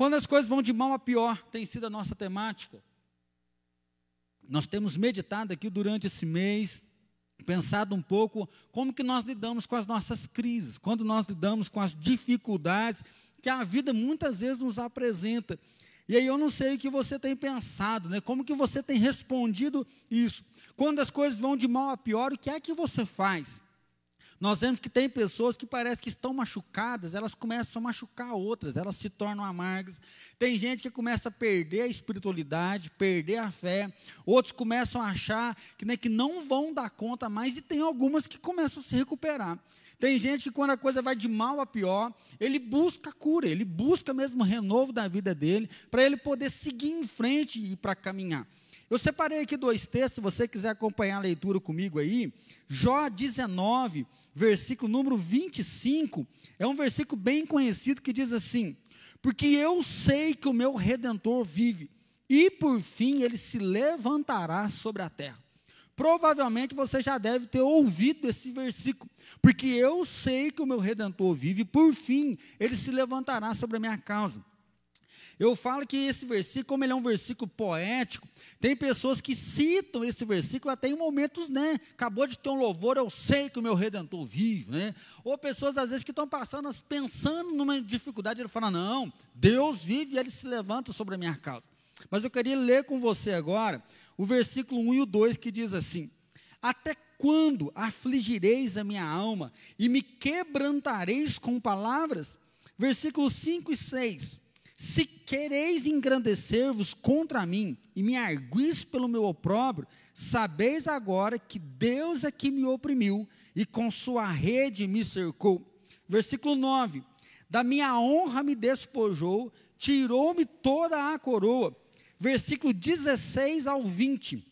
Quando as coisas vão de mal a pior, tem sido a nossa temática. Nós temos meditado aqui durante esse mês, pensado um pouco como que nós lidamos com as nossas crises, quando nós lidamos com as dificuldades que a vida muitas vezes nos apresenta. E aí eu não sei o que você tem pensado, né? Como que você tem respondido isso? Quando as coisas vão de mal a pior, o que é que você faz? Nós vemos que tem pessoas que parece que estão machucadas, elas começam a machucar outras, elas se tornam amargas. Tem gente que começa a perder a espiritualidade, perder a fé. Outros começam a achar que, né, que não vão dar conta mais, e tem algumas que começam a se recuperar. Tem gente que, quando a coisa vai de mal a pior, ele busca cura, ele busca mesmo o renovo da vida dele, para ele poder seguir em frente e para caminhar. Eu separei aqui dois textos, se você quiser acompanhar a leitura comigo aí. Jó 19, versículo número 25, é um versículo bem conhecido que diz assim: Porque eu sei que o meu redentor vive, e por fim ele se levantará sobre a terra. Provavelmente você já deve ter ouvido esse versículo, porque eu sei que o meu redentor vive, e por fim ele se levantará sobre a minha causa. Eu falo que esse versículo, como ele é um versículo poético, tem pessoas que citam esse versículo até em momentos, né? Acabou de ter um louvor, eu sei que o meu redentor vive, né? Ou pessoas às vezes que estão passando, pensando numa dificuldade, ele fala: "Não, Deus vive e ele se levanta sobre a minha causa". Mas eu queria ler com você agora o versículo 1 e o 2 que diz assim: Até quando afligireis a minha alma e me quebrantareis com palavras? Versículos 5 e 6. Se quereis engrandecer-vos contra mim e me arguis pelo meu opróbrio, sabeis agora que Deus é que me oprimiu e com sua rede me cercou. Versículo 9: Da minha honra me despojou, tirou-me toda a coroa. Versículo 16 ao 20.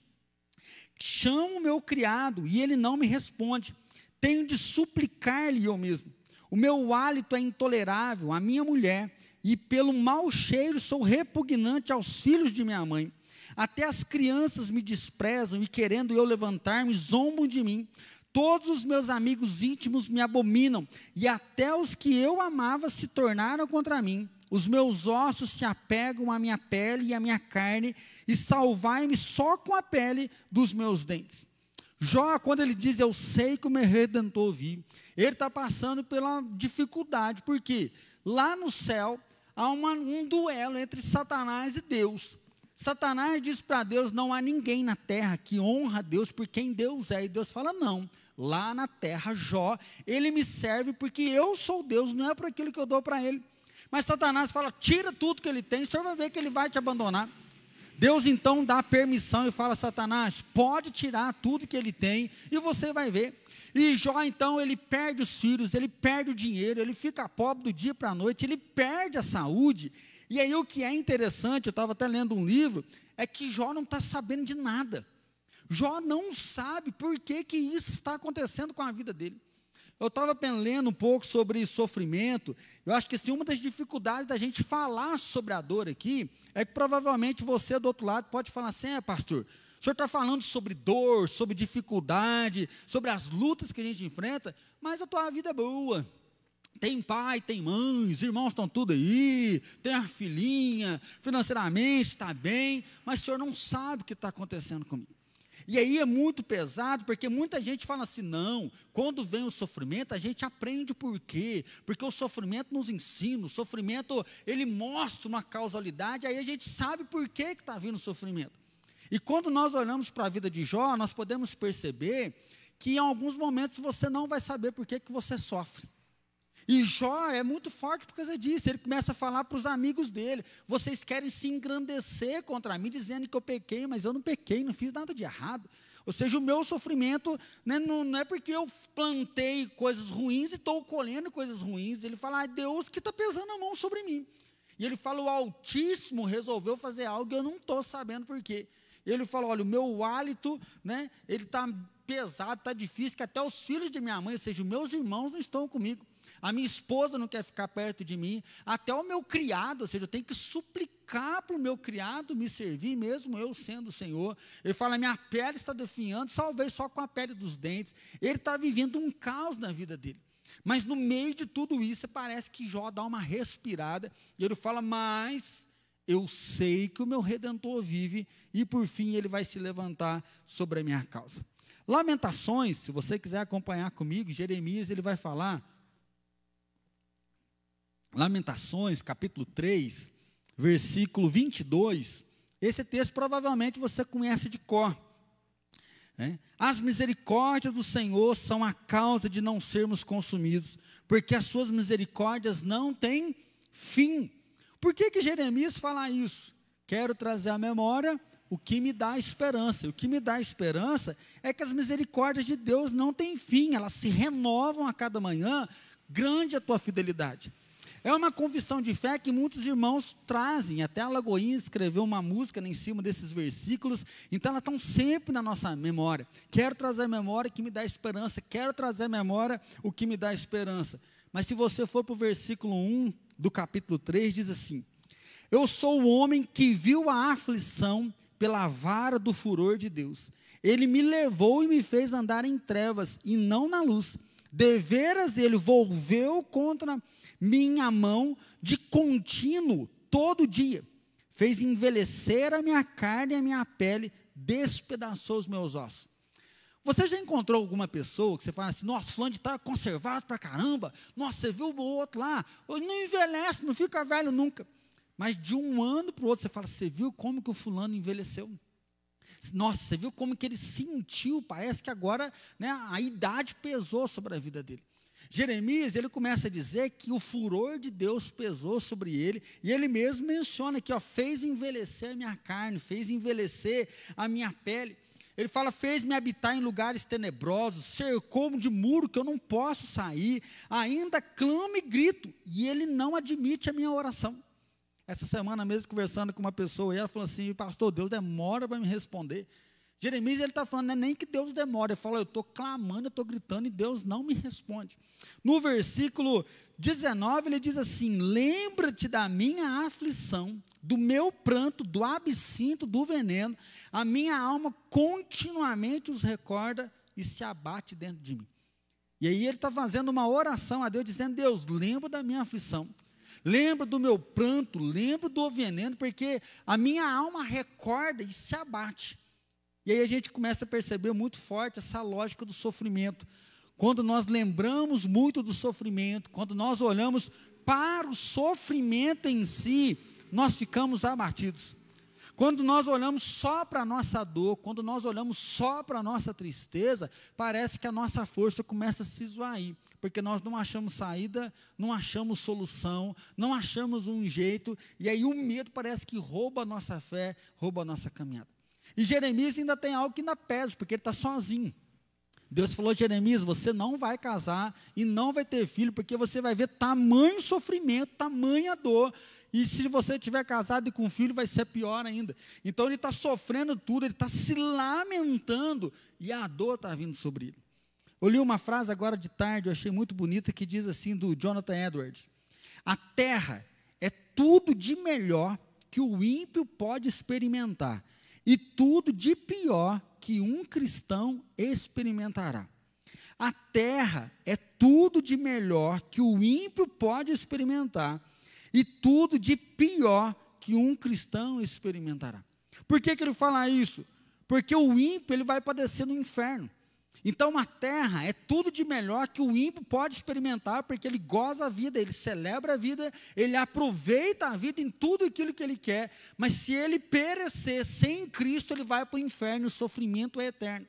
Chamo o meu criado e ele não me responde. Tenho de suplicar-lhe eu mesmo. O meu hálito é intolerável, a minha mulher e pelo mau cheiro sou repugnante aos filhos de minha mãe. Até as crianças me desprezam e, querendo eu levantar-me, zombam de mim. Todos os meus amigos íntimos me abominam, e até os que eu amava se tornaram contra mim. Os meus ossos se apegam à minha pele e à minha carne, e salvai-me só com a pele dos meus dentes. Jó, quando ele diz, Eu sei que o meu redentor vive, ele está passando pela dificuldade, porque lá no céu há uma, um duelo entre Satanás e Deus. Satanás diz para Deus: não há ninguém na terra que honra Deus por quem Deus é. E Deus fala: não, lá na terra, Jó, ele me serve porque eu sou Deus, não é por aquilo que eu dou para ele. Mas Satanás fala: tira tudo que ele tem, o senhor vai ver que ele vai te abandonar. Deus então dá permissão e fala: Satanás, pode tirar tudo que ele tem e você vai ver. E Jó, então, ele perde os filhos, ele perde o dinheiro, ele fica pobre do dia para a noite, ele perde a saúde. E aí o que é interessante, eu estava até lendo um livro, é que Jó não está sabendo de nada. Jó não sabe por que, que isso está acontecendo com a vida dele. Eu estava lendo um pouco sobre sofrimento. Eu acho que assim, uma das dificuldades da gente falar sobre a dor aqui é que provavelmente você do outro lado pode falar assim: é, pastor, o senhor está falando sobre dor, sobre dificuldade, sobre as lutas que a gente enfrenta, mas a tua vida é boa. Tem pai, tem mãe, os irmãos estão tudo aí, tem a filhinha, financeiramente está bem, mas o senhor não sabe o que está acontecendo comigo. E aí é muito pesado, porque muita gente fala assim: não, quando vem o sofrimento, a gente aprende por quê? Porque o sofrimento nos ensina, o sofrimento ele mostra uma causalidade, aí a gente sabe por que está vindo o sofrimento. E quando nós olhamos para a vida de Jó, nós podemos perceber que em alguns momentos você não vai saber por que, que você sofre. E Jó é muito forte por causa disso. Ele começa a falar para os amigos dele: vocês querem se engrandecer contra mim, dizendo que eu pequei, mas eu não pequei, não fiz nada de errado. Ou seja, o meu sofrimento né, não, não, é porque eu plantei coisas ruins e estou colhendo coisas ruins. Ele fala: ah, Deus que está pesando a mão sobre mim. E ele fala: o Altíssimo resolveu fazer algo e eu não estou sabendo por quê. Ele falou: olha, o meu hálito, né, ele está pesado, está difícil, que até os filhos de minha mãe, ou seja, os meus irmãos não estão comigo. A minha esposa não quer ficar perto de mim, até o meu criado, ou seja, eu tenho que suplicar para o meu criado me servir, mesmo eu sendo o Senhor. Ele fala: minha pele está definhando, salvei só com a pele dos dentes. Ele está vivendo um caos na vida dele. Mas no meio de tudo isso, parece que Jó dá uma respirada e ele fala: Mas eu sei que o meu redentor vive e por fim ele vai se levantar sobre a minha causa. Lamentações, se você quiser acompanhar comigo, Jeremias ele vai falar. Lamentações, capítulo 3, versículo 22. Esse texto provavelmente você conhece de cor. É? As misericórdias do Senhor são a causa de não sermos consumidos, porque as suas misericórdias não têm fim. Por que, que Jeremias fala isso? Quero trazer à memória o que me dá esperança. O que me dá esperança é que as misericórdias de Deus não têm fim, elas se renovam a cada manhã. Grande a tua fidelidade. É uma confissão de fé que muitos irmãos trazem. Até a Lagoinha escreveu uma música em cima desses versículos. Então, elas estão sempre na nossa memória. Quero trazer a memória que me dá esperança. Quero trazer a memória o que me dá esperança. Mas se você for para o versículo 1 do capítulo 3, diz assim: Eu sou o homem que viu a aflição pela vara do furor de Deus. Ele me levou e me fez andar em trevas e não na luz. Deveras ele volveu contra minha mão de contínuo todo dia. Fez envelhecer a minha carne e a minha pele, despedaçou os meus ossos. Você já encontrou alguma pessoa que você fala assim, nossa, fulano está conservado para caramba, nossa, você viu o outro lá, não envelhece, não fica velho nunca. Mas de um ano para o outro, você fala, você viu como que o fulano envelheceu? Nossa, você viu como que ele sentiu, parece que agora né, a idade pesou sobre a vida dele. Jeremias, ele começa a dizer que o furor de Deus pesou sobre ele, e ele mesmo menciona que ó, fez envelhecer a minha carne, fez envelhecer a minha pele. Ele fala: fez-me habitar em lugares tenebrosos, cercou-me de muro que eu não posso sair, ainda clamo e grito, e ele não admite a minha oração. Essa semana mesmo, conversando com uma pessoa, ela falou assim: Pastor, Deus demora para me responder. Jeremias ele está falando, não é nem que Deus demora, ele fala, eu estou clamando, eu estou gritando e Deus não me responde. No versículo 19, ele diz assim: Lembra-te da minha aflição, do meu pranto, do absinto, do veneno, a minha alma continuamente os recorda e se abate dentro de mim. E aí ele está fazendo uma oração a Deus, dizendo: Deus, lembra da minha aflição, lembra do meu pranto, lembra do veneno, porque a minha alma recorda e se abate. E aí a gente começa a perceber muito forte essa lógica do sofrimento. Quando nós lembramos muito do sofrimento, quando nós olhamos para o sofrimento em si, nós ficamos abatidos. Quando nós olhamos só para a nossa dor, quando nós olhamos só para a nossa tristeza, parece que a nossa força começa a se esvair, porque nós não achamos saída, não achamos solução, não achamos um jeito, e aí o medo parece que rouba a nossa fé, rouba a nossa caminhada. E Jeremias ainda tem algo que ainda pesa, porque ele está sozinho. Deus falou, Jeremias, você não vai casar e não vai ter filho, porque você vai ver tamanho sofrimento, tamanha dor. E se você tiver casado e com filho, vai ser pior ainda. Então ele está sofrendo tudo, ele está se lamentando e a dor está vindo sobre ele. Eu li uma frase agora de tarde, eu achei muito bonita, que diz assim, do Jonathan Edwards: A terra é tudo de melhor que o ímpio pode experimentar e tudo de pior que um cristão experimentará. A terra é tudo de melhor que o ímpio pode experimentar e tudo de pior que um cristão experimentará. Por que, que ele fala isso? Porque o ímpio ele vai padecer no inferno. Então, a terra é tudo de melhor que o ímpio pode experimentar, porque ele goza a vida, ele celebra a vida, ele aproveita a vida em tudo aquilo que ele quer, mas se ele perecer sem Cristo, ele vai para o inferno, o sofrimento é eterno.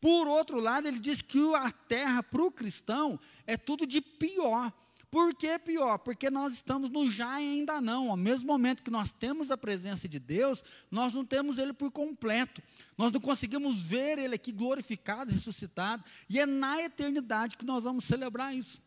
Por outro lado, ele diz que a terra para o cristão é tudo de pior. Por que pior? Porque nós estamos no já e ainda não. Ao mesmo momento que nós temos a presença de Deus, nós não temos Ele por completo. Nós não conseguimos ver Ele aqui glorificado, ressuscitado. E é na eternidade que nós vamos celebrar isso.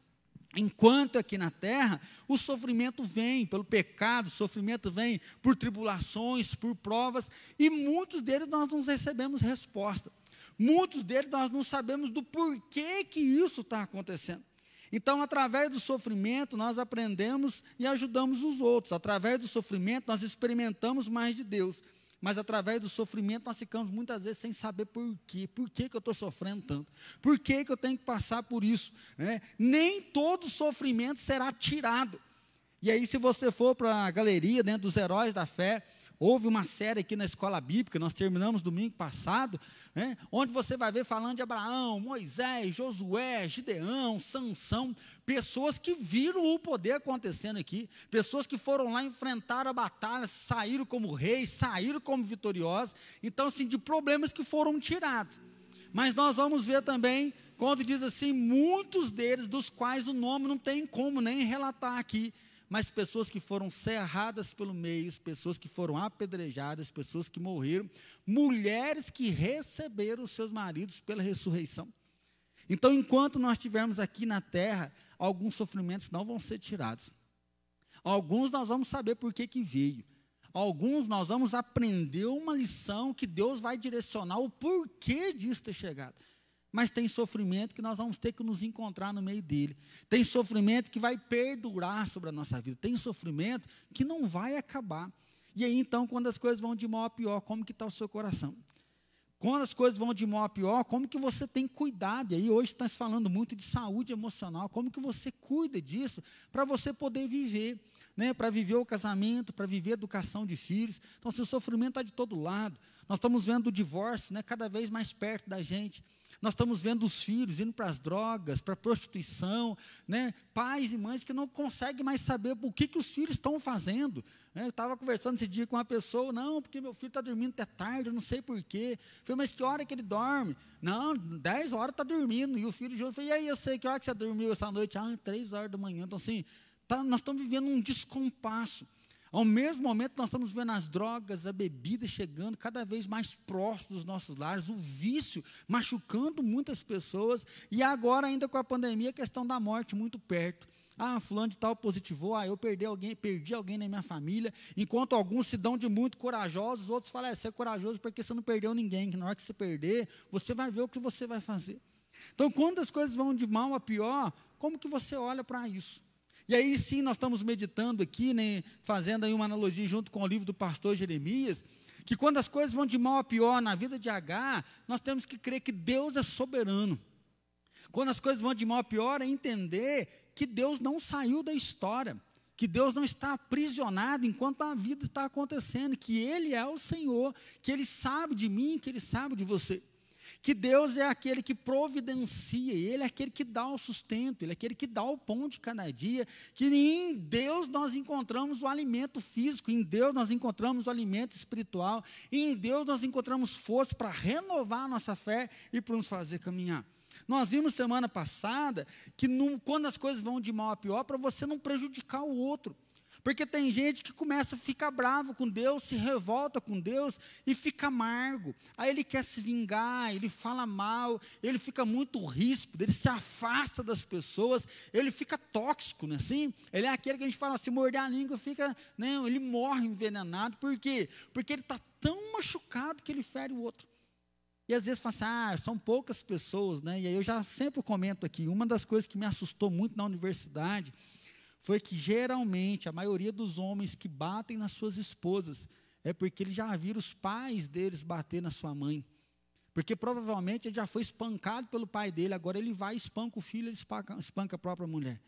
Enquanto aqui na terra, o sofrimento vem pelo pecado, o sofrimento vem por tribulações, por provas, e muitos deles nós não recebemos resposta. Muitos deles nós não sabemos do porquê que isso está acontecendo. Então, através do sofrimento, nós aprendemos e ajudamos os outros. Através do sofrimento, nós experimentamos mais de Deus. mas através do sofrimento nós ficamos muitas vezes sem saber por quê. Por que, que eu estou sofrendo tanto? Por que, que eu tenho que passar por isso? Né? Nem todo sofrimento será tirado. E aí, se você for para a galeria dentro dos heróis da fé, Houve uma série aqui na escola bíblica, nós terminamos domingo passado, né, onde você vai ver falando de Abraão, Moisés, Josué, Gideão, Sansão, pessoas que viram o poder acontecendo aqui, pessoas que foram lá enfrentar a batalha, saíram como reis, saíram como vitoriosos, então, assim, de problemas que foram tirados. Mas nós vamos ver também, quando diz assim, muitos deles, dos quais o nome não tem como nem relatar aqui, mas pessoas que foram cerradas pelo meio, pessoas que foram apedrejadas, pessoas que morreram, mulheres que receberam os seus maridos pela ressurreição. Então, enquanto nós estivermos aqui na terra, alguns sofrimentos não vão ser tirados. Alguns nós vamos saber por que, que veio. Alguns nós vamos aprender uma lição que Deus vai direcionar o porquê disso ter chegado. Mas tem sofrimento que nós vamos ter que nos encontrar no meio dele. Tem sofrimento que vai perdurar sobre a nossa vida. Tem sofrimento que não vai acabar. E aí, então, quando as coisas vão de mal a pior, como que está o seu coração? Quando as coisas vão de mal a pior, como que você tem cuidado? E aí hoje está se falando muito de saúde emocional. Como que você cuida disso para você poder viver, né? Para viver o casamento, para viver a educação de filhos. Então, se o sofrimento está de todo lado, nós estamos vendo o divórcio, né? Cada vez mais perto da gente. Nós estamos vendo os filhos indo para as drogas, para a prostituição, né? pais e mães que não conseguem mais saber o que, que os filhos estão fazendo. Né? Eu estava conversando esse dia com uma pessoa, não, porque meu filho está dormindo até tarde, eu não sei porquê. Falei, mas que hora que ele dorme? Não, 10 horas está dormindo. E o filho junto, falei, e aí, eu sei que hora que você dormiu essa noite? Ah, 3 horas da manhã. Então, assim, tá, nós estamos vivendo um descompasso. Ao mesmo momento, nós estamos vendo as drogas, a bebida chegando cada vez mais próximo dos nossos lares, o vício machucando muitas pessoas, e agora, ainda com a pandemia, a questão da morte muito perto. Ah, fulano de tal positivou, ah, eu perdi alguém, perdi alguém na minha família, enquanto alguns se dão de muito corajosos, outros falam, é, você é corajoso porque você não perdeu ninguém, que na hora que você perder, você vai ver o que você vai fazer. Então, quando as coisas vão de mal a pior, como que você olha para isso? E aí sim nós estamos meditando aqui, né, fazendo aí uma analogia junto com o livro do pastor Jeremias, que quando as coisas vão de mal a pior na vida de H, nós temos que crer que Deus é soberano. Quando as coisas vão de mal a pior, é entender que Deus não saiu da história, que Deus não está aprisionado enquanto a vida está acontecendo, que Ele é o Senhor, que Ele sabe de mim, que Ele sabe de você que Deus é aquele que providencia, Ele é aquele que dá o sustento, Ele é aquele que dá o pão de cada dia, que em Deus nós encontramos o alimento físico, em Deus nós encontramos o alimento espiritual, em Deus nós encontramos força para renovar a nossa fé e para nos fazer caminhar. Nós vimos semana passada que quando as coisas vão de mal a pior, para você não prejudicar o outro. Porque tem gente que começa a ficar bravo com Deus, se revolta com Deus e fica amargo. Aí ele quer se vingar, ele fala mal, ele fica muito ríspido, ele se afasta das pessoas, ele fica tóxico, né? Assim, ele é aquele que a gente fala, se morder a língua, fica, né, ele morre envenenado. Por quê? Porque ele está tão machucado que ele fere o outro. E às vezes fala assim, ah, são poucas pessoas, né? E aí eu já sempre comento aqui, uma das coisas que me assustou muito na universidade foi que geralmente a maioria dos homens que batem nas suas esposas é porque eles já viram os pais deles bater na sua mãe. Porque provavelmente ele já foi espancado pelo pai dele, agora ele vai, espanca o filho, ele espanca, espanca a própria mulher.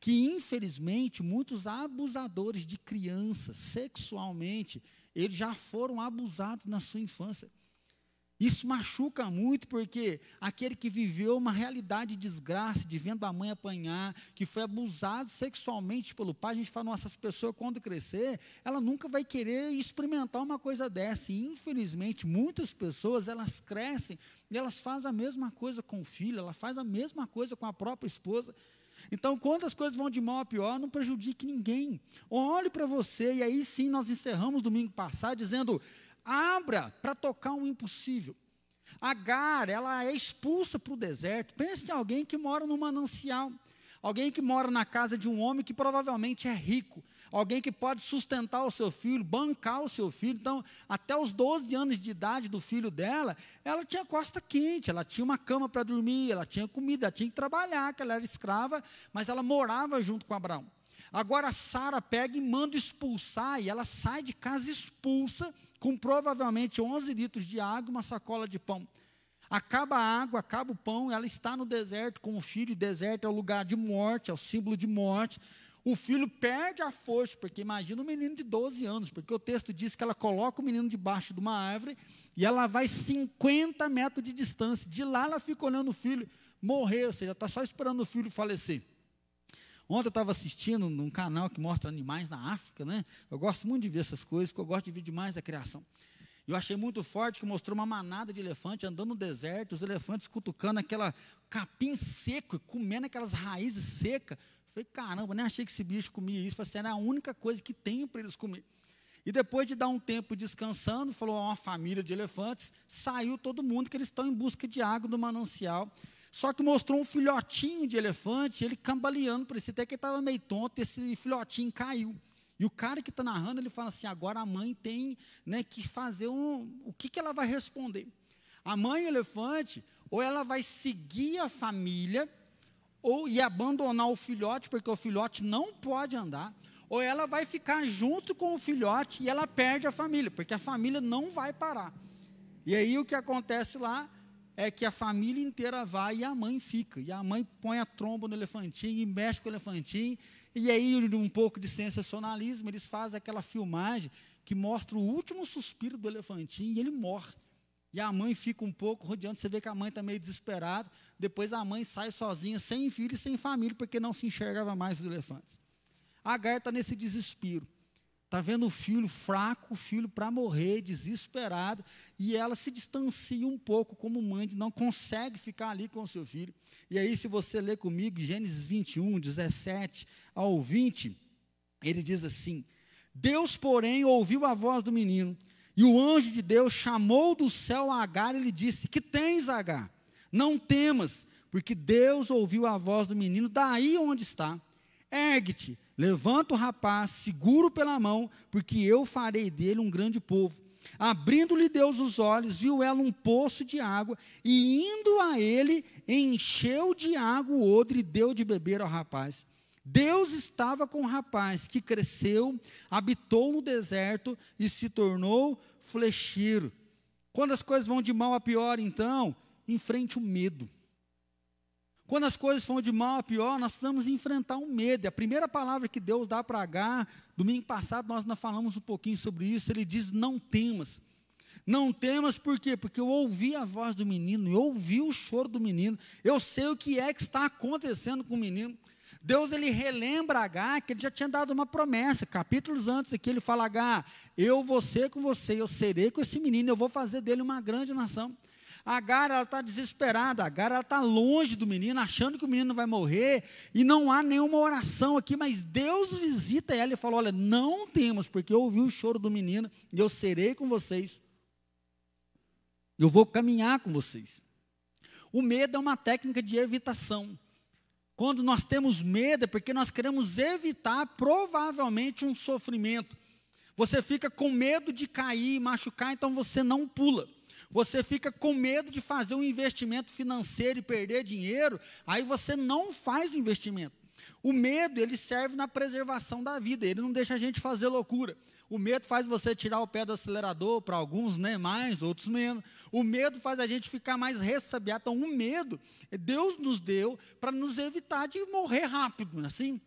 Que infelizmente muitos abusadores de crianças sexualmente, eles já foram abusados na sua infância. Isso machuca muito porque aquele que viveu uma realidade de desgraça, de vendo a mãe apanhar, que foi abusado sexualmente pelo pai, a gente fala, nossa, essa pessoa quando crescer, ela nunca vai querer experimentar uma coisa dessa. E infelizmente, muitas pessoas, elas crescem e elas fazem a mesma coisa com o filho, ela faz a mesma coisa com a própria esposa. Então, quando as coisas vão de mal a pior, não prejudique ninguém. Olhe para você, e aí sim nós encerramos domingo passado dizendo: abra para tocar um impossível. Agar, ela é expulsa para o deserto. Pense em alguém que mora no manancial. Alguém que mora na casa de um homem que provavelmente é rico. Alguém que pode sustentar o seu filho, bancar o seu filho. Então, até os 12 anos de idade do filho dela, ela tinha costa quente, ela tinha uma cama para dormir, ela tinha comida, ela tinha que trabalhar, que ela era escrava, mas ela morava junto com Abraão. Agora Sara pega e manda expulsar, e ela sai de casa expulsa, com provavelmente 11 litros de água e uma sacola de pão. Acaba a água, acaba o pão, ela está no deserto com o filho, e deserto é o lugar de morte, é o símbolo de morte. O filho perde a força, porque imagina um menino de 12 anos, porque o texto diz que ela coloca o menino debaixo de uma árvore e ela vai 50 metros de distância. De lá ela fica olhando o filho morrer, ou seja, está só esperando o filho falecer. Ontem eu estava assistindo num canal que mostra animais na África, né? Eu gosto muito de ver essas coisas, porque eu gosto de ver demais a criação. Eu achei muito forte que mostrou uma manada de elefante andando no deserto, os elefantes cutucando aquela capim seco, comendo aquelas raízes secas. Falei, caramba, nem achei que esse bicho comia isso. Falei assim, era a única coisa que tem para eles comer. E depois de dar um tempo descansando, falou uma família de elefantes, saiu todo mundo que eles estão em busca de água do manancial. Só que mostrou um filhotinho de elefante, ele cambaleando, parecia até que ele estava meio tonto, esse filhotinho caiu. E o cara que está narrando, ele fala assim: agora a mãe tem né, que fazer um. O que, que ela vai responder? A mãe elefante, ou ela vai seguir a família, ou e abandonar o filhote, porque o filhote não pode andar, ou ela vai ficar junto com o filhote e ela perde a família, porque a família não vai parar. E aí o que acontece lá é que a família inteira vai e a mãe fica. E a mãe põe a tromba no elefantinho e mexe com o elefantinho. E aí, um pouco de sensacionalismo, eles fazem aquela filmagem que mostra o último suspiro do elefantinho e ele morre. E a mãe fica um pouco rodeando, você vê que a mãe está meio desesperada. Depois a mãe sai sozinha, sem filho e sem família, porque não se enxergava mais os elefantes. A Agar está nesse desespero. Está vendo o filho fraco, o filho para morrer, desesperado, e ela se distancia um pouco como mãe, não consegue ficar ali com o seu filho. E aí, se você ler comigo, Gênesis 21, 17 ao 20, ele diz assim: Deus, porém, ouviu a voz do menino, e o anjo de Deus chamou do céu a Agar e lhe disse: Que tens, Agar? Não temas, porque Deus ouviu a voz do menino daí onde está. Ergue-te, levanta o rapaz, seguro pela mão, porque eu farei dele um grande povo. Abrindo-lhe Deus os olhos, viu ela um poço de água, e indo a ele, encheu de água o odre e deu de beber ao rapaz. Deus estava com o rapaz, que cresceu, habitou no deserto e se tornou flecheiro. Quando as coisas vão de mal a pior, então, enfrente o medo. Quando as coisas vão de mal a pior, nós precisamos enfrentar um medo. A primeira palavra que Deus dá para Agar, domingo passado nós ainda falamos um pouquinho sobre isso, ele diz: não temas. Não temas por quê? Porque eu ouvi a voz do menino, eu ouvi o choro do menino, eu sei o que é que está acontecendo com o menino. Deus ele relembra Agar que ele já tinha dado uma promessa, capítulos antes aqui ele fala Agar, eu vou ser com você, eu serei com esse menino, eu vou fazer dele uma grande nação. Agar está desesperada, Agar está longe do menino, achando que o menino vai morrer, e não há nenhuma oração aqui, mas Deus visita ela e fala: Olha, não temos, porque eu ouvi o choro do menino, e eu serei com vocês, eu vou caminhar com vocês. O medo é uma técnica de evitação. Quando nós temos medo, é porque nós queremos evitar provavelmente um sofrimento. Você fica com medo de cair, machucar, então você não pula você fica com medo de fazer um investimento financeiro e perder dinheiro, aí você não faz o investimento. O medo, ele serve na preservação da vida, ele não deixa a gente fazer loucura. O medo faz você tirar o pé do acelerador, para alguns né, mais, outros menos. O medo faz a gente ficar mais ressabiado. Então, o medo, Deus nos deu para nos evitar de morrer rápido, é assim.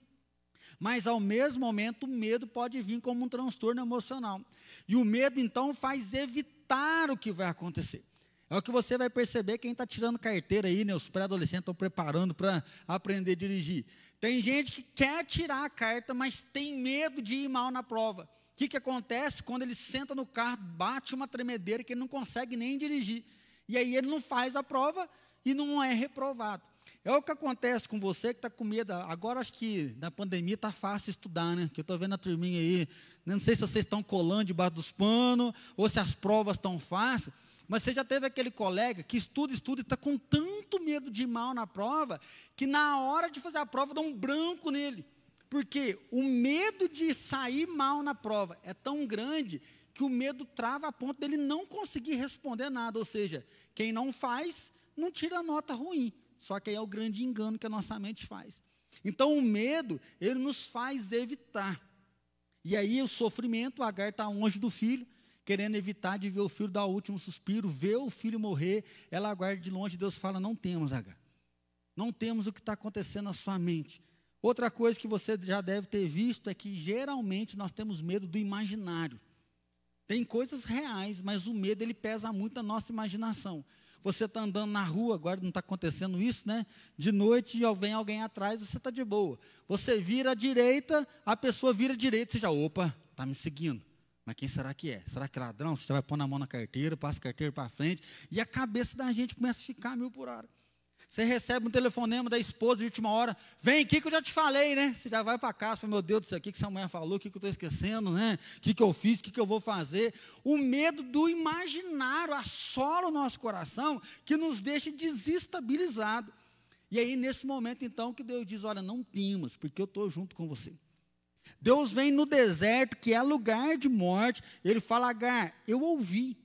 Mas, ao mesmo momento, o medo pode vir como um transtorno emocional. E o medo, então, faz evitar o que vai acontecer. É o que você vai perceber quem está tirando carteira aí, né? Os pré-adolescentes estão preparando para aprender a dirigir. Tem gente que quer tirar a carta, mas tem medo de ir mal na prova. O que, que acontece quando ele senta no carro, bate uma tremedeira que ele não consegue nem dirigir? E aí ele não faz a prova e não é reprovado. É o que acontece com você que está com medo. Agora acho que na pandemia está fácil estudar, né? Que eu estou vendo a turminha aí. Não sei se vocês estão colando debaixo dos panos ou se as provas estão fáceis. Mas você já teve aquele colega que estuda, estuda e está com tanto medo de ir mal na prova, que na hora de fazer a prova dá um branco nele. Porque o medo de sair mal na prova é tão grande que o medo trava a ponto dele não conseguir responder nada. Ou seja, quem não faz, não tira nota ruim. Só que aí é o grande engano que a nossa mente faz. Então o medo, ele nos faz evitar. E aí o sofrimento, Agar está longe do filho, querendo evitar de ver o filho dar o último suspiro, ver o filho morrer, ela aguarda de longe, Deus fala, não temos, Agar. Não temos o que está acontecendo na sua mente. Outra coisa que você já deve ter visto é que geralmente nós temos medo do imaginário. Tem coisas reais, mas o medo ele pesa muito na nossa imaginação. Você está andando na rua, agora não está acontecendo isso, né? De noite vem alguém atrás, você está de boa. Você vira à direita, a pessoa vira à direita, você já, opa, está me seguindo. Mas quem será que é? Será que é ladrão? Você vai pôr na mão na carteira, passa a carteira para frente, e a cabeça da gente começa a ficar mil por hora. Você recebe um telefonema da esposa de última hora, vem aqui que eu já te falei, né? Você já vai para casa, fala, meu Deus do céu, o que, essa mulher falou, o que, eu estou esquecendo, né? O que, eu fiz, o que, eu vou fazer? O medo do imaginário assola o nosso coração, que nos deixa desestabilizado. E aí, nesse momento, então, que Deus diz: Olha, não temas, porque eu estou junto com você. Deus vem no deserto, que é lugar de morte, ele fala: Agar, eu ouvi,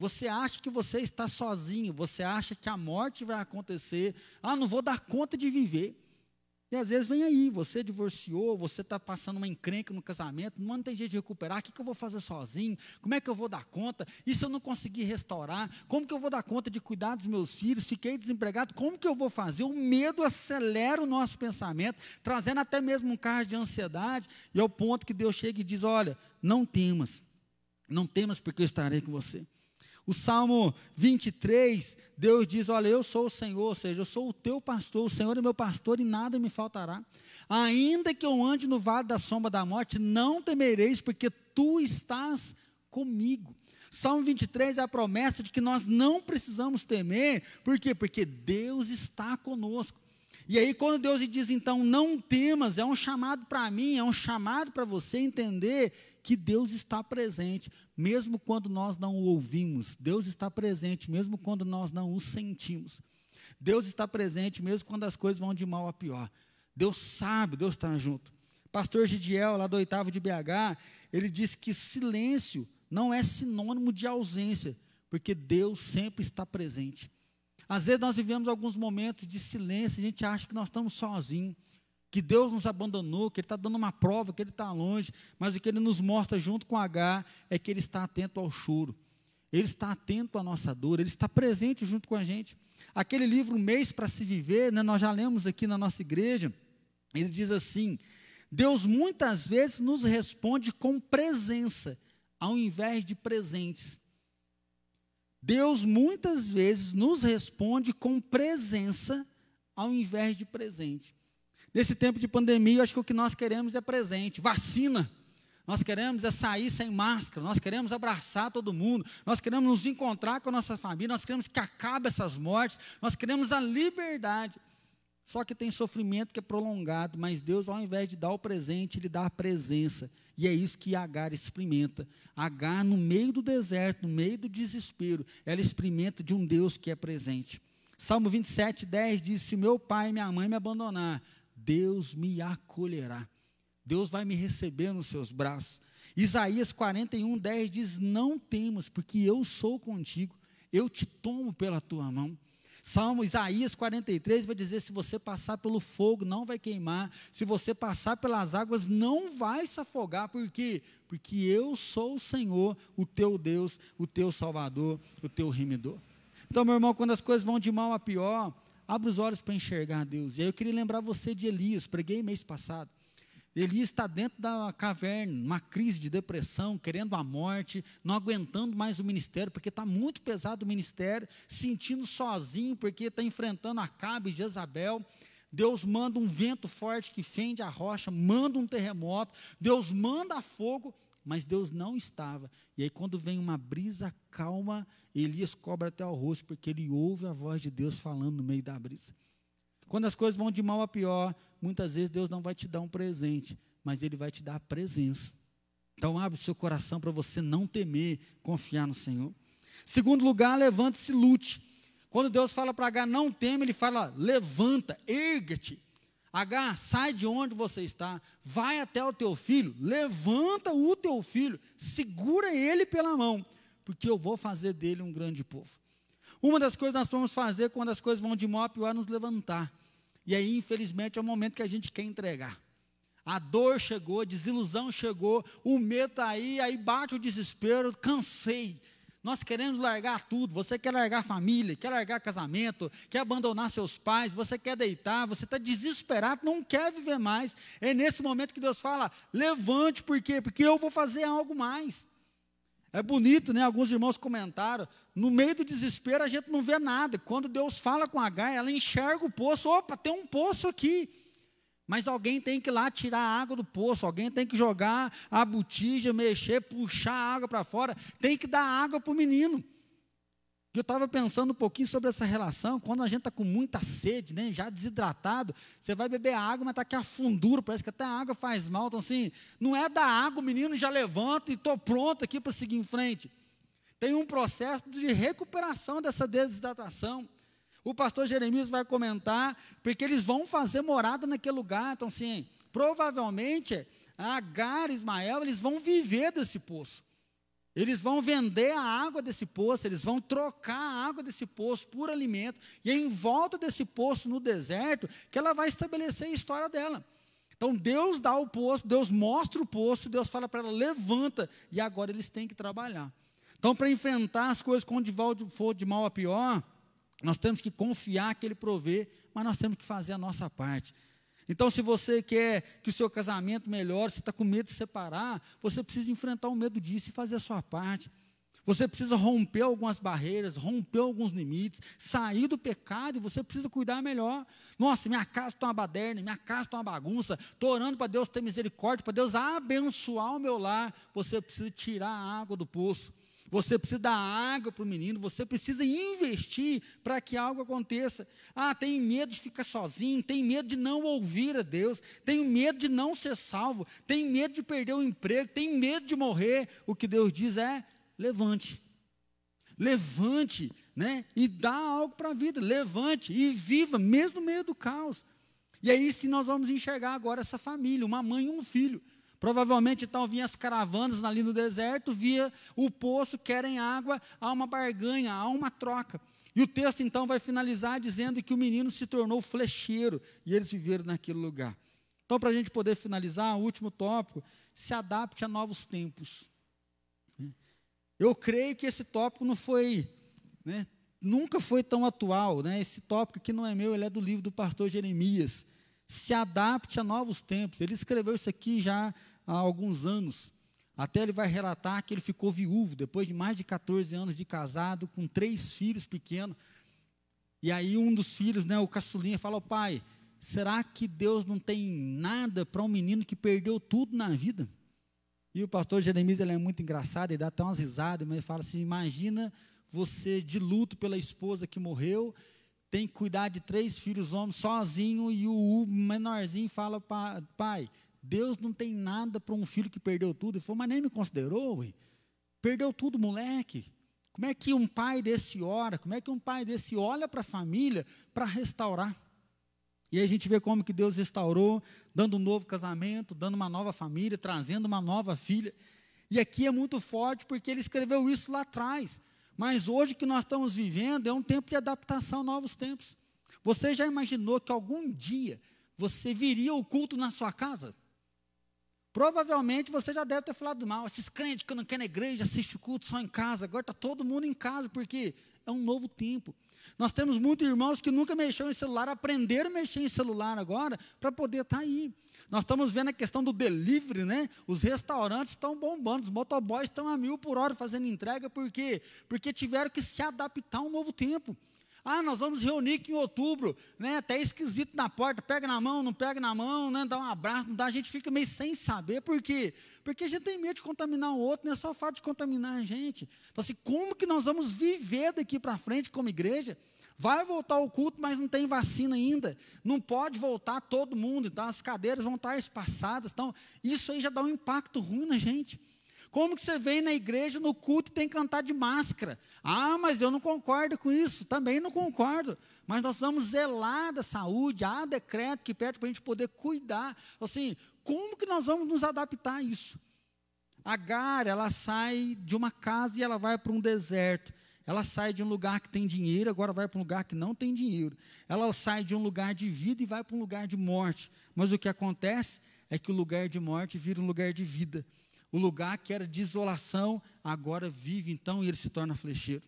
você acha que você está sozinho, você acha que a morte vai acontecer, ah, não vou dar conta de viver. E às vezes vem aí, você divorciou, você está passando uma encrenca no casamento, não tem jeito de recuperar, o que, que eu vou fazer sozinho? Como é que eu vou dar conta? E se eu não conseguir restaurar? Como que eu vou dar conta de cuidar dos meus filhos? Fiquei desempregado, como que eu vou fazer? O medo acelera o nosso pensamento, trazendo até mesmo um carro de ansiedade, e ao ponto que Deus chega e diz: Olha, não temas, não temas porque eu estarei com você. O Salmo 23, Deus diz: Olha, eu sou o Senhor, ou seja, eu sou o teu pastor, o Senhor é meu pastor e nada me faltará. Ainda que eu ande no vale da sombra da morte, não temereis, porque tu estás comigo. Salmo 23 é a promessa de que nós não precisamos temer, por quê? Porque Deus está conosco. E aí, quando Deus diz, então, não temas, é um chamado para mim, é um chamado para você entender que Deus está presente, mesmo quando nós não o ouvimos. Deus está presente, mesmo quando nós não o sentimos. Deus está presente, mesmo quando as coisas vão de mal a pior. Deus sabe, Deus está junto. Pastor Gidiel, lá do oitavo de BH, ele disse que silêncio não é sinônimo de ausência, porque Deus sempre está presente. Às vezes nós vivemos alguns momentos de silêncio, a gente acha que nós estamos sozinhos que Deus nos abandonou, que Ele está dando uma prova, que Ele está longe, mas o que Ele nos mostra junto com H é que Ele está atento ao choro, Ele está atento à nossa dor, Ele está presente junto com a gente. Aquele livro Mês para se Viver, né, nós já lemos aqui na nossa igreja, ele diz assim: Deus muitas vezes nos responde com presença, ao invés de presentes. Deus muitas vezes nos responde com presença, ao invés de presente. Nesse tempo de pandemia, eu acho que o que nós queremos é presente, vacina. Nós queremos é sair sem máscara, nós queremos abraçar todo mundo, nós queremos nos encontrar com a nossa família, nós queremos que acabe essas mortes, nós queremos a liberdade. Só que tem sofrimento que é prolongado, mas Deus, ao invés de dar o presente, Ele dá a presença. E é isso que Agar experimenta. Agar, no meio do deserto, no meio do desespero, ela experimenta de um Deus que é presente. Salmo 27, 10 diz: Se meu pai e minha mãe me abandonar, Deus me acolherá. Deus vai me receber nos seus braços. Isaías 41, 10 diz: Não temos, porque eu sou contigo, eu te tomo pela tua mão. Salmo Isaías 43 vai dizer: se você passar pelo fogo, não vai queimar, se você passar pelas águas, não vai se afogar, por quê? Porque eu sou o Senhor, o teu Deus, o teu Salvador, o teu remidor. Então, meu irmão, quando as coisas vão de mal a pior, Abra os olhos para enxergar Deus. E aí eu queria lembrar você de Elias, preguei mês passado. Elias está dentro da caverna, uma crise de depressão, querendo a morte, não aguentando mais o ministério, porque está muito pesado o ministério, sentindo sozinho, porque está enfrentando Acabe e Jezabel. Deus manda um vento forte que fende a rocha, manda um terremoto, Deus manda fogo, mas Deus não estava. E aí, quando vem uma brisa calma, Elias cobra até o rosto, porque ele ouve a voz de Deus falando no meio da brisa. Quando as coisas vão de mal a pior, muitas vezes Deus não vai te dar um presente, mas Ele vai te dar a presença. Então, abre o seu coração para você não temer, confiar no Senhor. Segundo lugar, levante-se e lute. Quando Deus fala para H, não teme, Ele fala, levanta, erga-te. H, sai de onde você está, vai até o teu filho, levanta o teu filho, segura ele pela mão, porque eu vou fazer dele um grande povo. Uma das coisas que nós vamos fazer quando as coisas vão de mal a pior é nos levantar. E aí, infelizmente, é o momento que a gente quer entregar. A dor chegou, a desilusão chegou, o medo está aí, aí bate o desespero, cansei. Nós queremos largar tudo. Você quer largar família, quer largar casamento, quer abandonar seus pais, você quer deitar, você está desesperado, não quer viver mais. É nesse momento que Deus fala: levante, por quê? Porque eu vou fazer algo mais. É bonito, né? Alguns irmãos comentaram. No meio do desespero a gente não vê nada. Quando Deus fala com Agar, ela enxerga o poço. Opa, tem um poço aqui. Mas alguém tem que ir lá tirar a água do poço, alguém tem que jogar a botija, mexer, puxar a água para fora, tem que dar água para o menino. Eu estava pensando um pouquinho sobre essa relação, quando a gente está com muita sede, né, já desidratado, você vai beber água, mas está aqui a fundura, parece que até a água faz mal. Então, assim, não é da água, o menino já levanta e estou pronto aqui para seguir em frente. Tem um processo de recuperação dessa desidratação. O pastor Jeremias vai comentar, porque eles vão fazer morada naquele lugar. Então, assim, provavelmente, Agar e Ismael, eles vão viver desse poço. Eles vão vender a água desse poço, eles vão trocar a água desse poço por alimento, e é em volta desse poço no deserto que ela vai estabelecer a história dela. Então Deus dá o poço, Deus mostra o poço, Deus fala para ela, levanta, e agora eles têm que trabalhar. Então, para enfrentar as coisas quando for de mal a pior, nós temos que confiar que Ele provê, mas nós temos que fazer a nossa parte. Então, se você quer que o seu casamento melhore, você está com medo de separar, você precisa enfrentar o medo disso e fazer a sua parte. Você precisa romper algumas barreiras, romper alguns limites, sair do pecado e você precisa cuidar melhor. Nossa, minha casa está uma baderna, minha casa está uma bagunça. Estou orando para Deus ter misericórdia, para Deus abençoar o meu lar. Você precisa tirar a água do poço. Você precisa dar água para o menino, você precisa investir para que algo aconteça. Ah, tenho medo de ficar sozinho, tenho medo de não ouvir a Deus, tenho medo de não ser salvo, tenho medo de perder o emprego, tenho medo de morrer. O que Deus diz é: levante. Levante, né? E dá algo para a vida, levante e viva, mesmo no meio do caos. E aí, se nós vamos enxergar agora essa família, uma mãe e um filho. Provavelmente então vinham as caravanas ali no deserto, via o poço, querem água, há uma barganha, há uma troca. E o texto então vai finalizar dizendo que o menino se tornou flecheiro e eles viveram naquele lugar. Então, para a gente poder finalizar, o último tópico, se adapte a novos tempos. Eu creio que esse tópico não foi, né, nunca foi tão atual. Né? Esse tópico aqui não é meu, ele é do livro do pastor Jeremias. Se adapte a novos tempos. Ele escreveu isso aqui já há alguns anos. Até ele vai relatar que ele ficou viúvo depois de mais de 14 anos de casado, com três filhos pequenos. E aí um dos filhos, né, o caçulinha, fala: pai, será que Deus não tem nada para um menino que perdeu tudo na vida? E o pastor Jeremias ele é muito engraçado, ele dá até umas risadas, mas ele fala assim: imagina você de luto pela esposa que morreu, tem que cuidar de três filhos homens sozinho, e o menorzinho fala: pai, Deus não tem nada para um filho que perdeu tudo. Ele falou, mas nem me considerou, ué. Perdeu tudo, moleque. Como é que um pai desse ora? Como é que um pai desse olha para a família para restaurar? E aí a gente vê como que Deus restaurou, dando um novo casamento, dando uma nova família, trazendo uma nova filha. E aqui é muito forte porque ele escreveu isso lá atrás. Mas hoje que nós estamos vivendo é um tempo de adaptação a novos tempos. Você já imaginou que algum dia você viria o culto na sua casa? Provavelmente você já deve ter falado mal. Esses crentes que não querem na igreja, assistem o culto só em casa. Agora está todo mundo em casa, porque é um novo tempo. Nós temos muitos irmãos que nunca mexeram em celular, aprenderam a mexer em celular agora, para poder estar tá aí. Nós estamos vendo a questão do delivery, né? Os restaurantes estão bombando, os motoboys estão a mil por hora fazendo entrega, por quê? Porque tiveram que se adaptar a um novo tempo. Ah, nós vamos reunir aqui em outubro, né? Até esquisito na porta, pega na mão, não pega na mão, né? Dá um abraço, não dá, a gente fica meio sem saber, por quê? Porque a gente tem medo de contaminar o outro, não é só o fato de contaminar a gente. Então, assim, como que nós vamos viver daqui para frente como igreja? Vai voltar o culto, mas não tem vacina ainda. Não pode voltar todo mundo, então as cadeiras vão estar espaçadas. Então, isso aí já dá um impacto ruim na gente. Como que você vem na igreja, no culto, e tem que cantar de máscara? Ah, mas eu não concordo com isso. Também não concordo. Mas nós vamos zelar da saúde. Há decreto que pede para a gente poder cuidar. Assim, como que nós vamos nos adaptar a isso? Agar, ela sai de uma casa e ela vai para um deserto. Ela sai de um lugar que tem dinheiro, agora vai para um lugar que não tem dinheiro. Ela sai de um lugar de vida e vai para um lugar de morte. Mas o que acontece é que o lugar de morte vira um lugar de vida. O lugar que era de isolação, agora vive então e ele se torna flecheiro.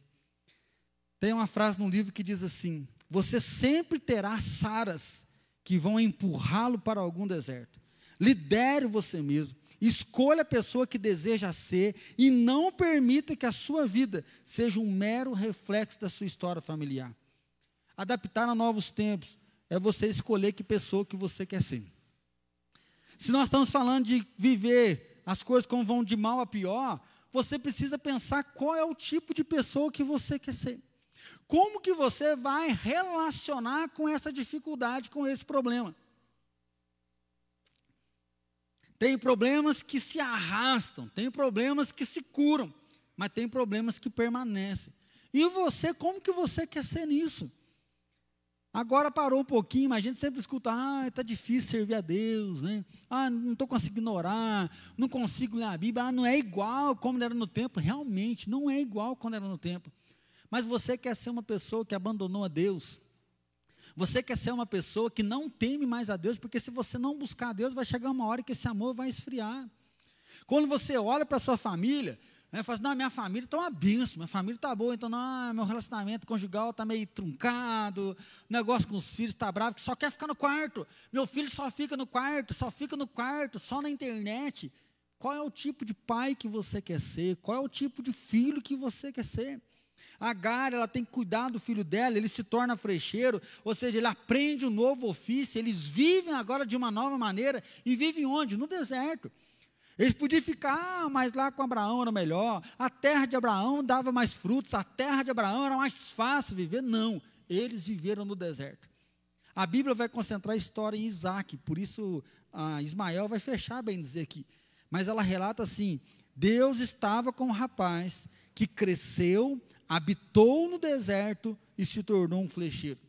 Tem uma frase no livro que diz assim: Você sempre terá saras que vão empurrá-lo para algum deserto. Lidere você mesmo. Escolha a pessoa que deseja ser e não permita que a sua vida seja um mero reflexo da sua história familiar. Adaptar a novos tempos é você escolher que pessoa que você quer ser. Se nós estamos falando de viver as coisas como vão de mal a pior, você precisa pensar qual é o tipo de pessoa que você quer ser. Como que você vai relacionar com essa dificuldade, com esse problema? Tem problemas que se arrastam, tem problemas que se curam, mas tem problemas que permanecem. E você, como que você quer ser nisso? Agora parou um pouquinho, mas a gente sempre escuta, ah, está difícil servir a Deus, né? Ah, não estou conseguindo orar, não consigo ler a Bíblia, ah, não é igual como era no tempo. Realmente, não é igual quando era no tempo. Mas você quer ser uma pessoa que abandonou a Deus, você quer ser uma pessoa que não teme mais a Deus, porque se você não buscar a Deus, vai chegar uma hora que esse amor vai esfriar. Quando você olha para a sua família, né, fala assim, não, minha família está uma benção, minha família está boa, então não, meu relacionamento conjugal está meio truncado, o negócio com os filhos está bravo, que só quer ficar no quarto. Meu filho só fica no quarto, só fica no quarto, só na internet. Qual é o tipo de pai que você quer ser? Qual é o tipo de filho que você quer ser? Agar, ela tem que cuidar do filho dela, ele se torna frecheiro, ou seja, ele aprende um novo ofício, eles vivem agora de uma nova maneira, e vivem onde? No deserto. Eles podiam ficar, ah, mas lá com Abraão era melhor, a terra de Abraão dava mais frutos, a terra de Abraão era mais fácil viver. Não, eles viveram no deserto. A Bíblia vai concentrar a história em Isaac, por isso Ismael vai fechar bem dizer aqui. Mas ela relata assim: Deus estava com o rapaz que cresceu, habitou no deserto e se tornou um flecheiro.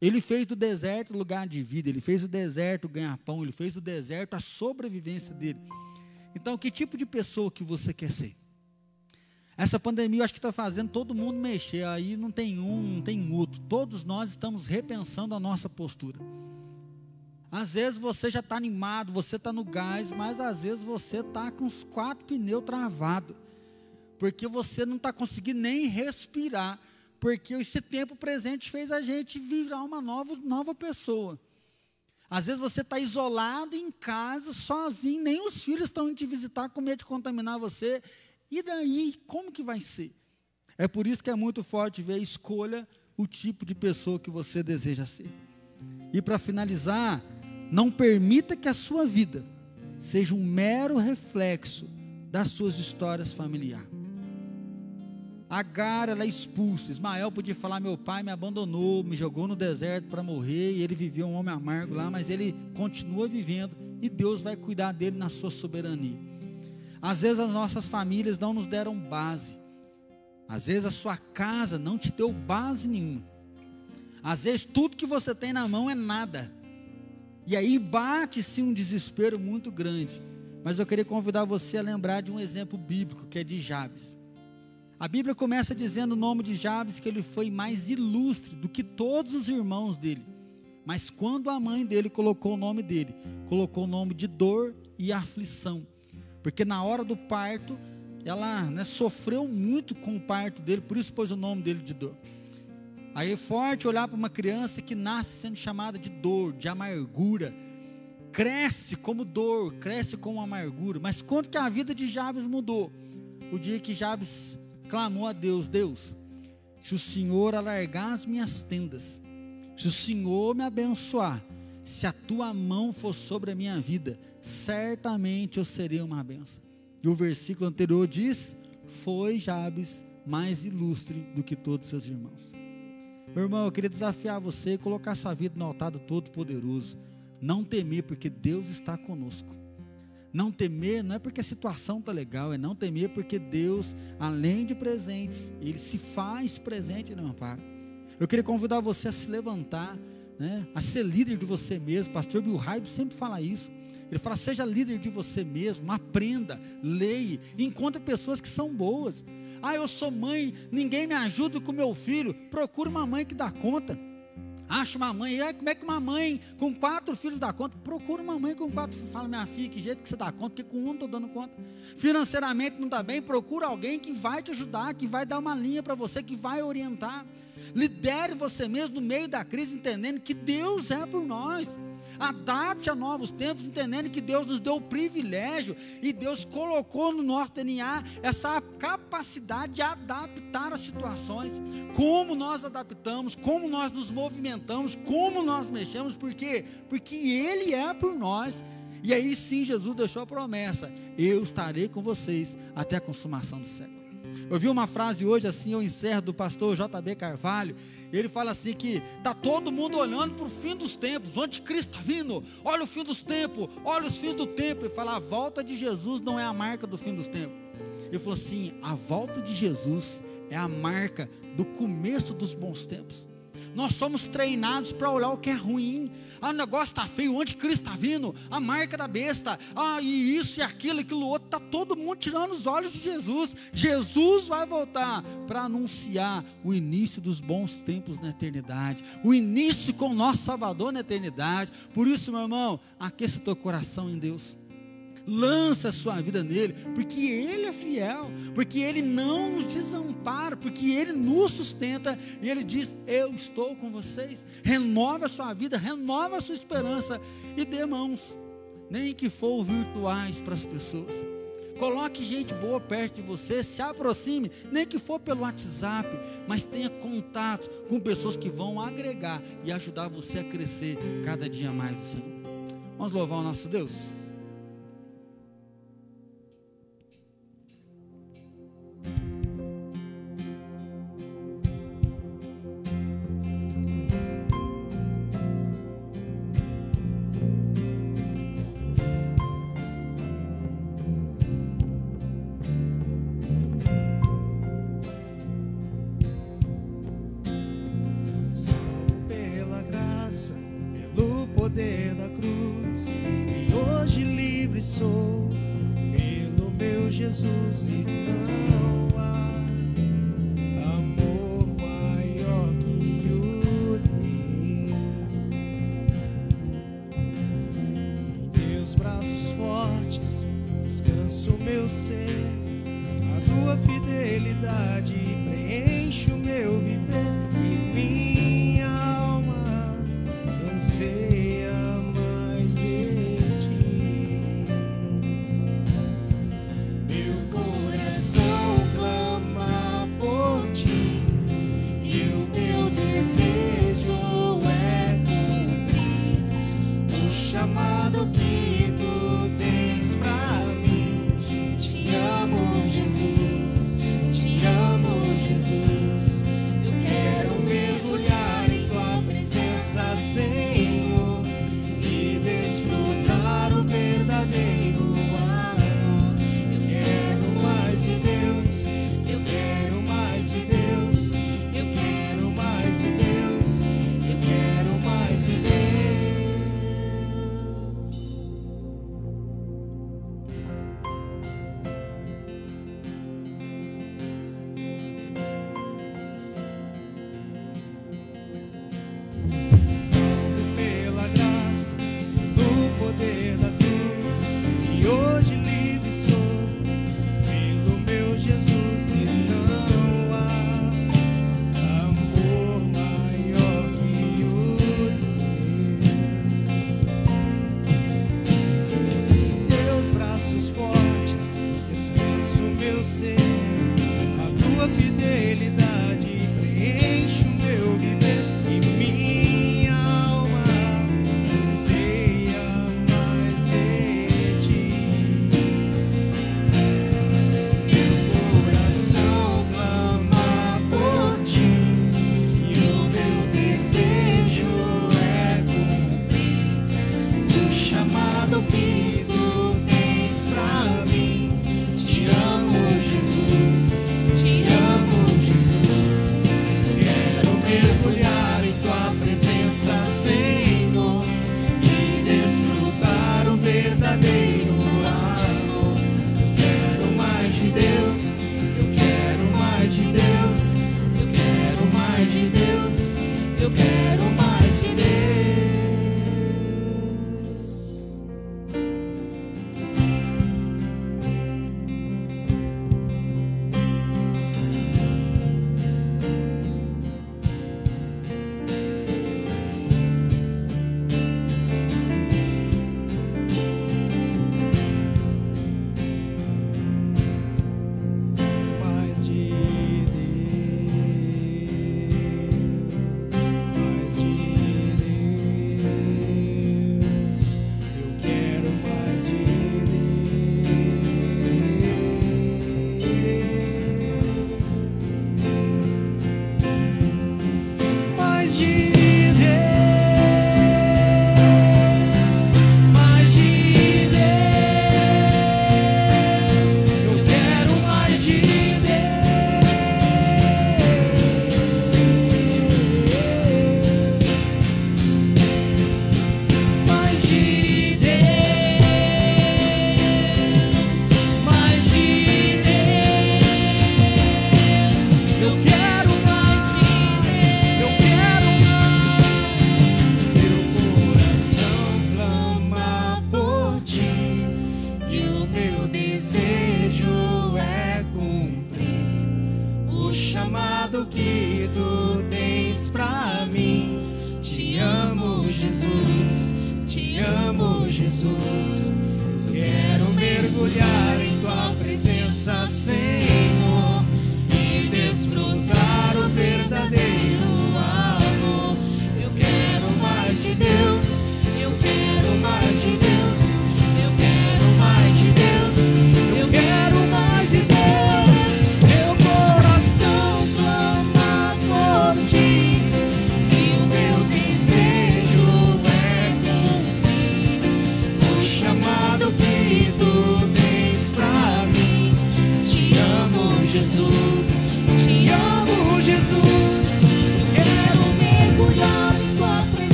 Ele fez do deserto lugar de vida, ele fez do deserto ganhar pão, ele fez do deserto a sobrevivência dele. Então, que tipo de pessoa que você quer ser? Essa pandemia eu acho que está fazendo todo mundo mexer, aí não tem um, não tem outro. Todos nós estamos repensando a nossa postura. Às vezes você já está animado, você está no gás, mas às vezes você está com os quatro pneus travados porque você não está conseguindo nem respirar, porque esse tempo presente fez a gente virar uma nova, nova pessoa. Às vezes você está isolado em casa, sozinho, nem os filhos estão te visitar com medo de contaminar você. E daí, como que vai ser? É por isso que é muito forte ver, escolha o tipo de pessoa que você deseja ser. E para finalizar, não permita que a sua vida seja um mero reflexo das suas histórias familiares. Agar, ela é expulsa. Ismael podia falar: Meu pai me abandonou, me jogou no deserto para morrer, e ele viveu um homem amargo lá, mas ele continua vivendo, e Deus vai cuidar dele na sua soberania. Às vezes as nossas famílias não nos deram base, às vezes a sua casa não te deu base nenhuma, às vezes tudo que você tem na mão é nada, e aí bate-se um desespero muito grande. Mas eu queria convidar você a lembrar de um exemplo bíblico que é de Jabes. A Bíblia começa dizendo o nome de Jabes que ele foi mais ilustre do que todos os irmãos dele. Mas quando a mãe dele colocou o nome dele, colocou o nome de dor e aflição. Porque na hora do parto, ela né, sofreu muito com o parto dele, por isso pôs o nome dele de dor. Aí é forte olhar para uma criança que nasce sendo chamada de dor, de amargura. Cresce como dor, cresce como amargura. Mas quanto que a vida de Jabes mudou? O dia que Jabes clamou a Deus: Deus, se o Senhor alargar as minhas tendas, se o Senhor me abençoar, se a tua mão for sobre a minha vida, certamente eu serei uma benção. E o versículo anterior diz: Foi Jabes mais ilustre do que todos seus irmãos. Meu irmão, eu queria desafiar você e colocar sua vida no altar do Todo-Poderoso. Não temer, porque Deus está conosco. Não temer não é porque a situação está legal, é não temer porque Deus, além de presentes, Ele se faz presente no amparo. Eu queria convidar você a se levantar, né, a ser líder de você mesmo. Pastor Bill Raib sempre fala isso. Ele fala: seja líder de você mesmo, aprenda, leia, encontre pessoas que são boas. Ah, eu sou mãe, ninguém me ajuda com meu filho. Procure uma mãe que dá conta. Acha uma mãe, e como é que uma mãe com quatro filhos dá conta? Procura uma mãe com quatro filhos. Fala, minha filha, que jeito que você dá conta, porque com um estou dando conta. Financeiramente não está bem, procura alguém que vai te ajudar, que vai dar uma linha para você, que vai orientar. Lidere você mesmo no meio da crise, entendendo que Deus é por nós. Adapte a novos tempos, entendendo que Deus nos deu o privilégio e Deus colocou no nosso DNA essa capacidade de adaptar as situações. Como nós adaptamos, como nós nos movimentamos, como nós mexemos, por quê? Porque Ele é por nós. E aí sim Jesus deixou a promessa: Eu estarei com vocês até a consumação do século. Eu vi uma frase hoje assim, eu encerro do pastor JB Carvalho. Ele fala assim que tá todo mundo olhando para o fim dos tempos, onde Cristo está vindo. Olha o fim dos tempos, olha os fins do tempo. Ele fala: a volta de Jesus não é a marca do fim dos tempos. Ele falou assim: a volta de Jesus é a marca do começo dos bons tempos. Nós somos treinados para olhar o que é ruim. Ah, o negócio está feio, onde Cristo está vindo? A marca da besta. Ah, e isso e aquilo, aquilo outro. Está todo mundo tirando os olhos de Jesus. Jesus vai voltar para anunciar o início dos bons tempos na eternidade. O início com o nosso Salvador na eternidade. Por isso, meu irmão, aqueça teu coração em Deus lança a sua vida nele, porque ele é fiel, porque ele não nos desampara, porque ele nos sustenta e ele diz: Eu estou com vocês. Renova a sua vida, renova a sua esperança e dê mãos, nem que for virtuais para as pessoas. Coloque gente boa perto de você, se aproxime, nem que for pelo WhatsApp, mas tenha contato com pessoas que vão agregar e ajudar você a crescer cada dia mais do Senhor. Vamos louvar o nosso Deus?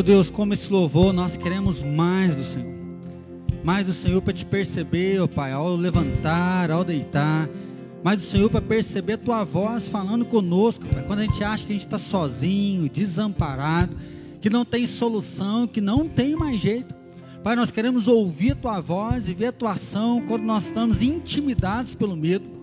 Senhor Deus, como esse louvor, nós queremos mais do Senhor. Mais do Senhor para te perceber, ó Pai, ao levantar, ao deitar. Mais do Senhor para perceber a tua voz falando conosco, Pai. Quando a gente acha que a gente está sozinho, desamparado, que não tem solução, que não tem mais jeito. Pai, nós queremos ouvir a tua voz e ver a tua ação quando nós estamos intimidados pelo medo.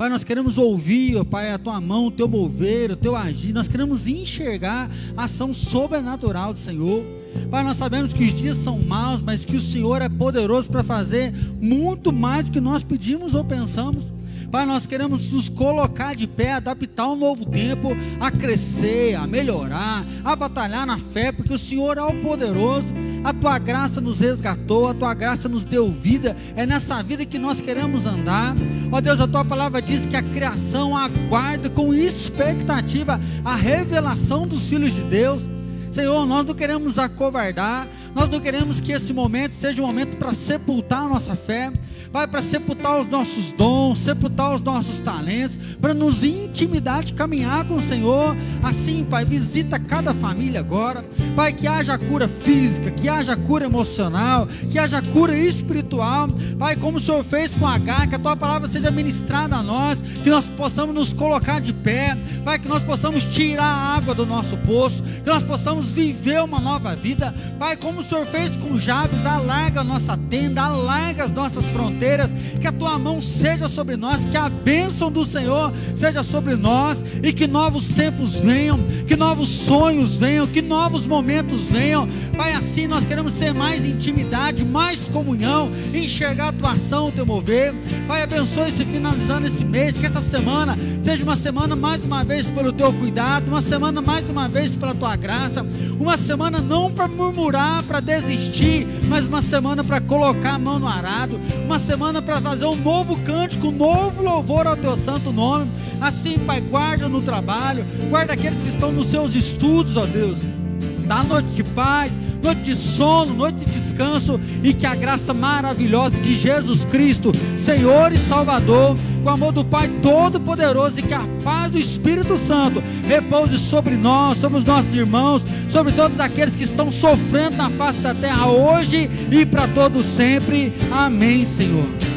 Pai, nós queremos ouvir, ó Pai, a tua mão, o teu mover, o teu agir. Nós queremos enxergar a ação sobrenatural do Senhor. Pai, nós sabemos que os dias são maus, mas que o Senhor é poderoso para fazer muito mais do que nós pedimos ou pensamos. Pai, nós queremos nos colocar de pé, adaptar um novo tempo, a crescer, a melhorar, a batalhar na fé, porque o Senhor é o poderoso. A tua graça nos resgatou, a tua graça nos deu vida. É nessa vida que nós queremos andar. Ó Deus, a tua palavra diz que a criação aguarda com expectativa a revelação dos filhos de Deus. Senhor, nós não queremos acovardar, nós não queremos que esse momento seja um momento para sepultar a nossa fé, Pai, para sepultar os nossos dons, sepultar os nossos talentos, para nos intimidar de caminhar com o Senhor. Assim, Pai, visita cada família agora, Pai, que haja cura física, que haja cura emocional, que haja cura espiritual, Pai, como o Senhor fez com H, que a tua palavra seja ministrada a nós, que nós possamos nos colocar de pé, Pai, que nós possamos tirar a água do nosso poço, que nós possamos viver uma nova vida, Pai, como o Senhor fez com Jabes, alarga a nossa tenda, alarga as nossas fronteiras, que a tua mão seja sobre nós, que a bênção do Senhor seja sobre nós e que novos tempos venham, que novos sonhos venham, que novos momentos venham, Pai, assim nós queremos ter mais intimidade, mais comunhão, enxergar a tua ação, o teu mover, Pai, abençoe se finalizando esse mês, que essa semana seja uma semana mais uma vez pelo teu cuidado, uma semana mais uma vez pela tua graça, uma semana não para murmurar, para desistir, mas uma semana para colocar a mão no arado, uma semana para fazer um novo cântico, um novo louvor ao teu santo nome. Assim, Pai, guarda no trabalho, guarda aqueles que estão nos seus estudos, ó Deus. Dá noite de paz, noite de sono, noite de descanso e que a graça maravilhosa de Jesus Cristo, Senhor e Salvador, com o amor do Pai Todo-Poderoso e que a paz do Espírito Santo repouse sobre nós, sobre os nossos irmãos, sobre todos aqueles que estão sofrendo na face da terra hoje e para todos sempre. Amém, Senhor.